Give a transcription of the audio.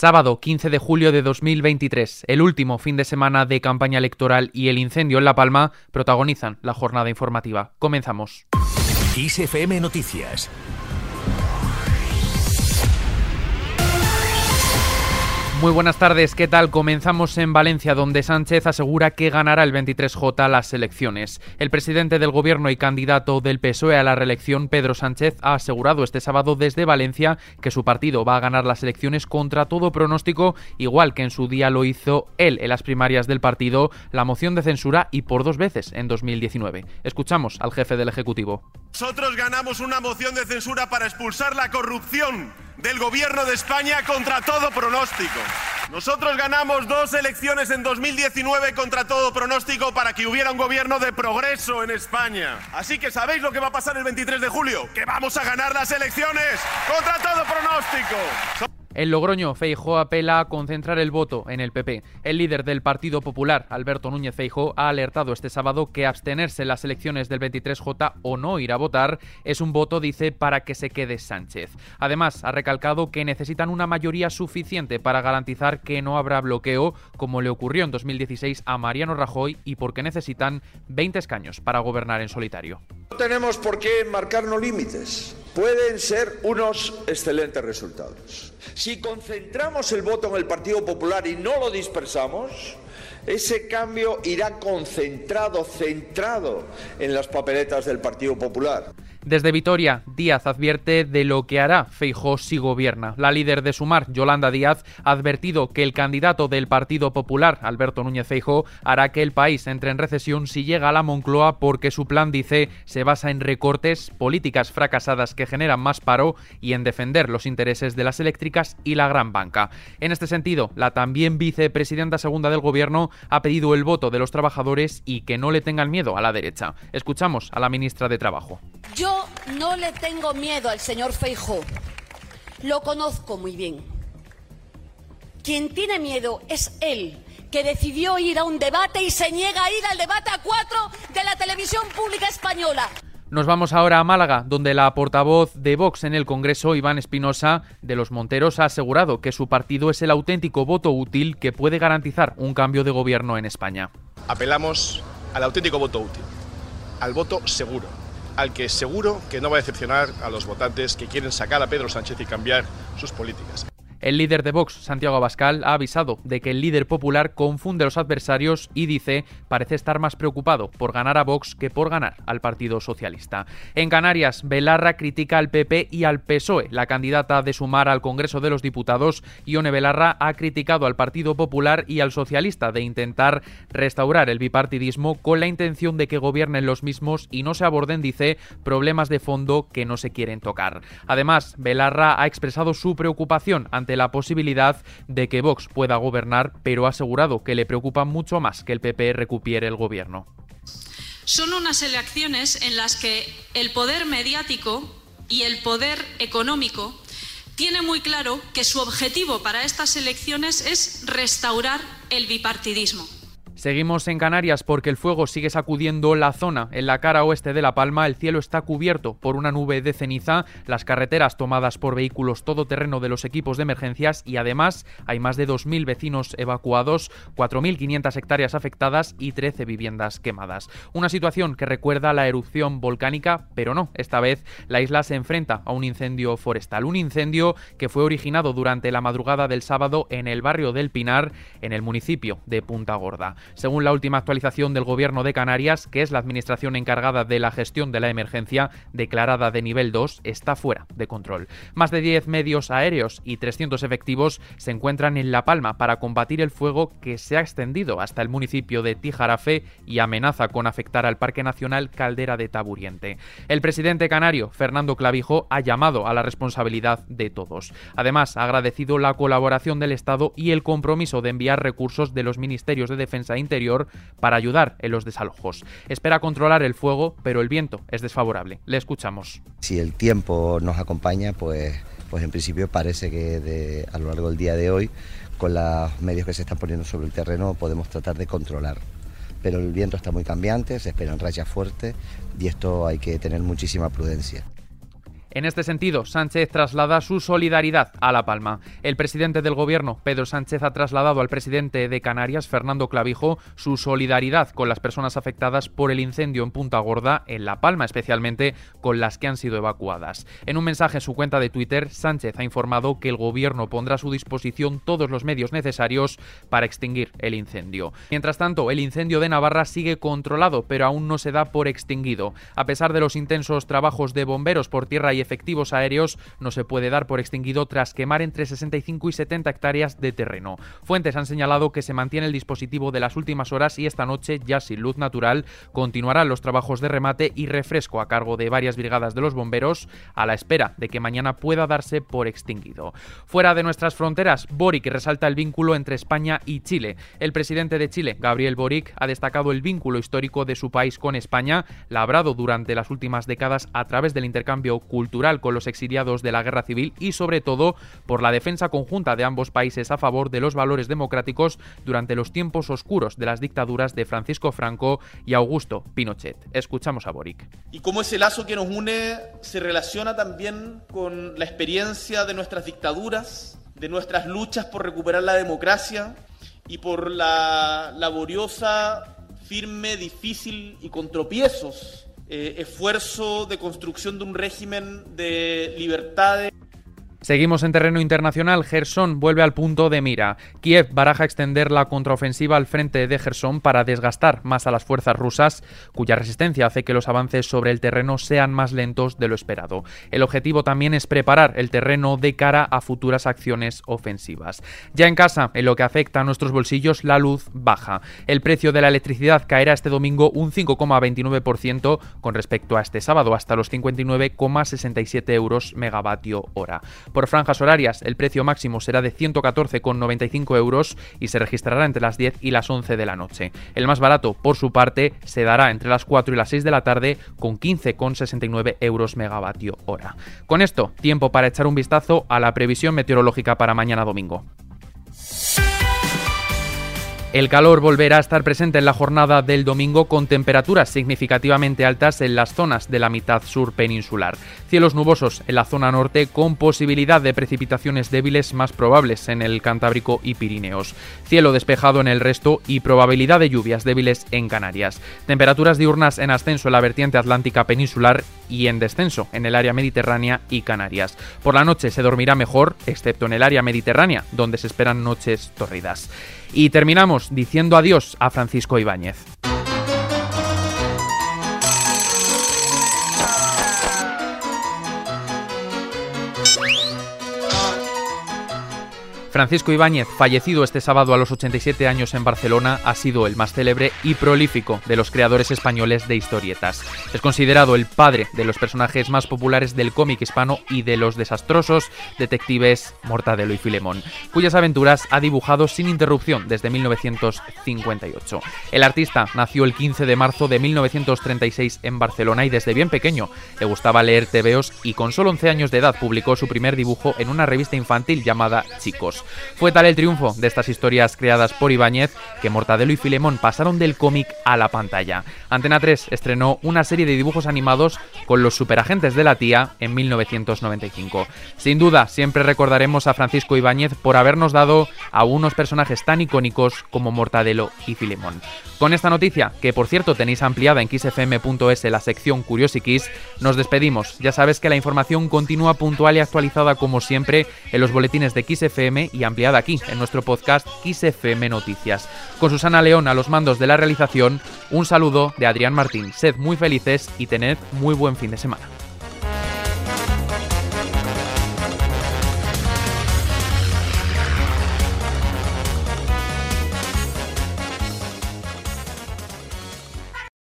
Sábado 15 de julio de 2023, el último fin de semana de campaña electoral y el incendio en La Palma protagonizan la jornada informativa. Comenzamos. ISFM Noticias Muy buenas tardes, ¿qué tal? Comenzamos en Valencia, donde Sánchez asegura que ganará el 23J las elecciones. El presidente del gobierno y candidato del PSOE a la reelección, Pedro Sánchez, ha asegurado este sábado desde Valencia que su partido va a ganar las elecciones contra todo pronóstico, igual que en su día lo hizo él en las primarias del partido, la moción de censura y por dos veces en 2019. Escuchamos al jefe del Ejecutivo. Nosotros ganamos una moción de censura para expulsar la corrupción del gobierno de España contra todo pronóstico. Nosotros ganamos dos elecciones en 2019 contra todo pronóstico para que hubiera un gobierno de progreso en España. Así que ¿sabéis lo que va a pasar el 23 de julio? Que vamos a ganar las elecciones contra todo pronóstico. En Logroño, Feijó apela a concentrar el voto en el PP. El líder del Partido Popular, Alberto Núñez Feijó, ha alertado este sábado que abstenerse en las elecciones del 23J o no ir a votar es un voto, dice, para que se quede Sánchez. Además, ha recalcado que necesitan una mayoría suficiente para garantizar que no habrá bloqueo, como le ocurrió en 2016 a Mariano Rajoy, y porque necesitan 20 escaños para gobernar en solitario. No tenemos por qué marcarnos límites. Pueden ser unos excelentes resultados. Si concentramos el voto en el Partido Popular y no lo dispersamos, ese cambio irá concentrado, centrado en las papeletas del Partido Popular. Desde Vitoria, Díaz advierte de lo que hará Feijó si gobierna. La líder de Sumar, Yolanda Díaz, ha advertido que el candidato del Partido Popular, Alberto Núñez Feijó, hará que el país entre en recesión si llega a la Moncloa porque su plan, dice, se basa en recortes, políticas fracasadas que generan más paro y en defender los intereses de las eléctricas y la gran banca. En este sentido, la también vicepresidenta segunda del gobierno ha pedido el voto de los trabajadores y que no le tengan miedo a la derecha. Escuchamos a la ministra de Trabajo. No le tengo miedo al señor Feijó. Lo conozco muy bien. Quien tiene miedo es él, que decidió ir a un debate y se niega a ir al debate a cuatro de la televisión pública española. Nos vamos ahora a Málaga, donde la portavoz de Vox en el Congreso, Iván Espinosa, de los Monteros, ha asegurado que su partido es el auténtico voto útil que puede garantizar un cambio de gobierno en España. Apelamos al auténtico voto útil, al voto seguro, al que seguro que no va a decepcionar a los votantes que quieren sacar a Pedro Sánchez y cambiar sus políticas. El líder de Vox, Santiago Abascal, ha avisado de que el líder popular confunde los adversarios y dice parece estar más preocupado por ganar a Vox que por ganar al Partido Socialista. En Canarias, Belarra critica al PP y al PSOE. La candidata de Sumar al Congreso de los Diputados, Ione Belarra, ha criticado al Partido Popular y al Socialista de intentar restaurar el bipartidismo con la intención de que gobiernen los mismos y no se aborden, dice, problemas de fondo que no se quieren tocar. Además, Belarra ha expresado su preocupación ante la posibilidad de que Vox pueda gobernar, pero ha asegurado que le preocupa mucho más que el PP recupere el gobierno. Son unas elecciones en las que el poder mediático y el poder económico tiene muy claro que su objetivo para estas elecciones es restaurar el bipartidismo. Seguimos en Canarias porque el fuego sigue sacudiendo la zona. En la cara oeste de La Palma el cielo está cubierto por una nube de ceniza, las carreteras tomadas por vehículos todoterreno de los equipos de emergencias y además hay más de 2.000 vecinos evacuados, 4.500 hectáreas afectadas y 13 viviendas quemadas. Una situación que recuerda la erupción volcánica, pero no, esta vez la isla se enfrenta a un incendio forestal, un incendio que fue originado durante la madrugada del sábado en el barrio del Pinar, en el municipio de Punta Gorda según la última actualización del Gobierno de Canarias, que es la administración encargada de la gestión de la emergencia declarada de nivel 2, está fuera de control. Más de 10 medios aéreos y 300 efectivos se encuentran en La Palma para combatir el fuego que se ha extendido hasta el municipio de Tijarafe y amenaza con afectar al Parque Nacional Caldera de Taburiente. El presidente canario, Fernando Clavijo, ha llamado a la responsabilidad de todos. Además, ha agradecido la colaboración del Estado y el compromiso de enviar recursos de los ministerios de Defensa Interior para ayudar en los desalojos. Espera controlar el fuego, pero el viento es desfavorable. Le escuchamos. Si el tiempo nos acompaña, pues, pues en principio parece que a lo largo del día de hoy, con los medios que se están poniendo sobre el terreno, podemos tratar de controlar. Pero el viento está muy cambiante, se esperan rayas fuertes y esto hay que tener muchísima prudencia. En este sentido, Sánchez traslada su solidaridad a La Palma. El presidente del gobierno, Pedro Sánchez, ha trasladado al presidente de Canarias, Fernando Clavijo, su solidaridad con las personas afectadas por el incendio en Punta Gorda, en La Palma, especialmente con las que han sido evacuadas. En un mensaje en su cuenta de Twitter, Sánchez ha informado que el gobierno pondrá a su disposición todos los medios necesarios para extinguir el incendio. Mientras tanto, el incendio de Navarra sigue controlado, pero aún no se da por extinguido. A pesar de los intensos trabajos de bomberos por tierra y efectivos aéreos no se puede dar por extinguido tras quemar entre 65 y 70 hectáreas de terreno. Fuentes han señalado que se mantiene el dispositivo de las últimas horas y esta noche, ya sin luz natural, continuarán los trabajos de remate y refresco a cargo de varias brigadas de los bomberos a la espera de que mañana pueda darse por extinguido. Fuera de nuestras fronteras, Boric resalta el vínculo entre España y Chile. El presidente de Chile, Gabriel Boric, ha destacado el vínculo histórico de su país con España, labrado durante las últimas décadas a través del intercambio cultural con los exiliados de la guerra civil y sobre todo por la defensa conjunta de ambos países a favor de los valores democráticos durante los tiempos oscuros de las dictaduras de Francisco Franco y Augusto Pinochet. Escuchamos a Boric. Y cómo ese lazo que nos une se relaciona también con la experiencia de nuestras dictaduras, de nuestras luchas por recuperar la democracia y por la laboriosa, firme, difícil y con tropiezos eh, esfuerzo de construcción de un régimen de libertades. Seguimos en terreno internacional. Gerson vuelve al punto de mira. Kiev baraja extender la contraofensiva al frente de Gerson para desgastar más a las fuerzas rusas, cuya resistencia hace que los avances sobre el terreno sean más lentos de lo esperado. El objetivo también es preparar el terreno de cara a futuras acciones ofensivas. Ya en casa, en lo que afecta a nuestros bolsillos, la luz baja. El precio de la electricidad caerá este domingo un 5,29% con respecto a este sábado, hasta los 59,67 euros megavatio hora. Por franjas horarias, el precio máximo será de 114,95 euros y se registrará entre las 10 y las 11 de la noche. El más barato, por su parte, se dará entre las 4 y las 6 de la tarde con 15,69 euros megavatio hora. Con esto, tiempo para echar un vistazo a la previsión meteorológica para mañana domingo. El calor volverá a estar presente en la jornada del domingo con temperaturas significativamente altas en las zonas de la mitad sur peninsular. Cielos nubosos en la zona norte con posibilidad de precipitaciones débiles más probables en el Cantábrico y Pirineos. Cielo despejado en el resto y probabilidad de lluvias débiles en Canarias. Temperaturas diurnas en ascenso en la vertiente atlántica peninsular y en descenso en el área mediterránea y Canarias. Por la noche se dormirá mejor, excepto en el área mediterránea, donde se esperan noches torridas. Y terminamos diciendo adiós a Francisco Ibáñez. Francisco Ibáñez, fallecido este sábado a los 87 años en Barcelona, ha sido el más célebre y prolífico de los creadores españoles de historietas. Es considerado el padre de los personajes más populares del cómic hispano y de los desastrosos detectives Mortadelo y Filemón, cuyas aventuras ha dibujado sin interrupción desde 1958. El artista nació el 15 de marzo de 1936 en Barcelona y desde bien pequeño le gustaba leer tebeos y con solo 11 años de edad publicó su primer dibujo en una revista infantil llamada Chicos. Fue tal el triunfo de estas historias creadas por Ibáñez que Mortadelo y Filemón pasaron del cómic a la pantalla. Antena 3 estrenó una serie de dibujos animados con los superagentes de la tía en 1995. Sin duda, siempre recordaremos a Francisco Ibáñez por habernos dado a unos personajes tan icónicos como Mortadelo y Filemón. Con esta noticia, que por cierto tenéis ampliada en xfm.es la sección Curiosiquis, nos despedimos. Ya sabes que la información continúa puntual y actualizada como siempre en los boletines de XFM y ampliada aquí en nuestro podcast XFM Noticias. Con Susana León a los mandos de la realización, un saludo de Adrián Martín. Sed muy felices y tened muy buen fin de semana.